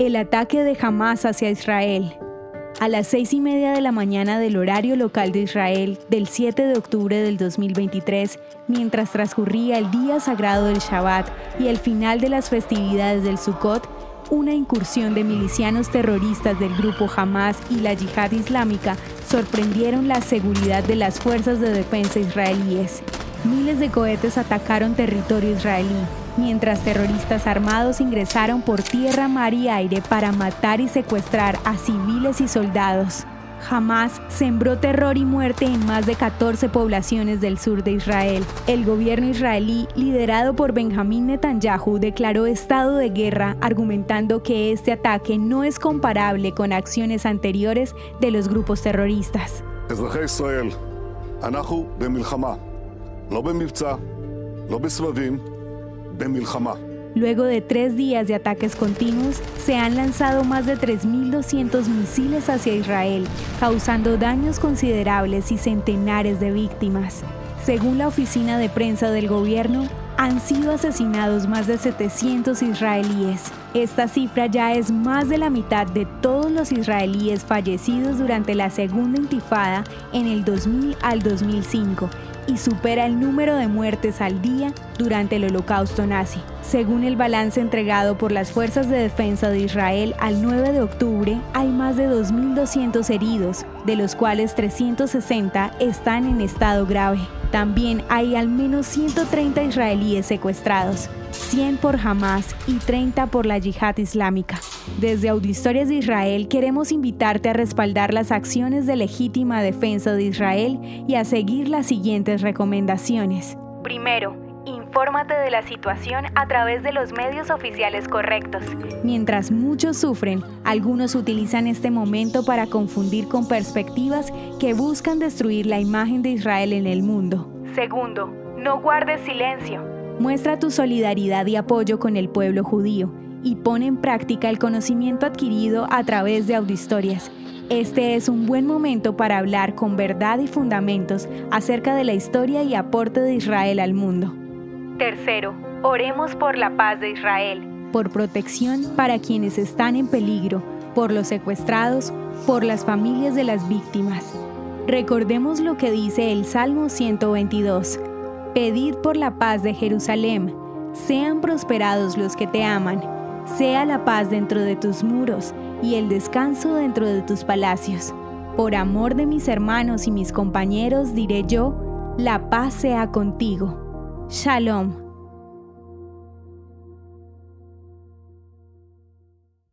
El ataque de Hamas hacia Israel. A las seis y media de la mañana del horario local de Israel, del 7 de octubre del 2023, mientras transcurría el día sagrado del Shabbat y el final de las festividades del Sukkot, una incursión de milicianos terroristas del grupo Hamas y la Yihad Islámica sorprendieron la seguridad de las fuerzas de defensa israelíes. Miles de cohetes atacaron territorio israelí, mientras terroristas armados ingresaron por tierra, mar y aire para matar y secuestrar a civiles y soldados. Hamas sembró terror y muerte en más de 14 poblaciones del sur de Israel. El gobierno israelí, liderado por Benjamín Netanyahu, declaró estado de guerra, argumentando que este ataque no es comparable con acciones anteriores de los grupos terroristas. Luego de tres días de ataques continuos, se han lanzado más de 3.200 misiles hacia Israel, causando daños considerables y centenares de víctimas. Según la oficina de prensa del gobierno, han sido asesinados más de 700 israelíes. Esta cifra ya es más de la mitad de todos los israelíes fallecidos durante la segunda intifada en el 2000 al 2005 y supera el número de muertes al día durante el holocausto nazi. Según el balance entregado por las Fuerzas de Defensa de Israel al 9 de octubre, hay más de 2.200 heridos, de los cuales 360 están en estado grave. También hay al menos 130 israelíes secuestrados, 100 por Hamas y 30 por la yihad islámica. Desde Audiohistorias de Israel queremos invitarte a respaldar las acciones de legítima defensa de Israel y a seguir las siguientes recomendaciones. Primero, infórmate de la situación a través de los medios oficiales correctos. Mientras muchos sufren, algunos utilizan este momento para confundir con perspectivas que buscan destruir la imagen de Israel en el mundo. Segundo, no guardes silencio. Muestra tu solidaridad y apoyo con el pueblo judío y pone en práctica el conocimiento adquirido a través de audiohistorias. Este es un buen momento para hablar con verdad y fundamentos acerca de la historia y aporte de Israel al mundo. Tercero, oremos por la paz de Israel, por protección para quienes están en peligro, por los secuestrados, por las familias de las víctimas. Recordemos lo que dice el Salmo 122. Pedid por la paz de Jerusalén, sean prosperados los que te aman sea la paz dentro de tus muros y el descanso dentro de tus palacios. Por amor de mis hermanos y mis compañeros diré yo, la paz sea contigo. شالوم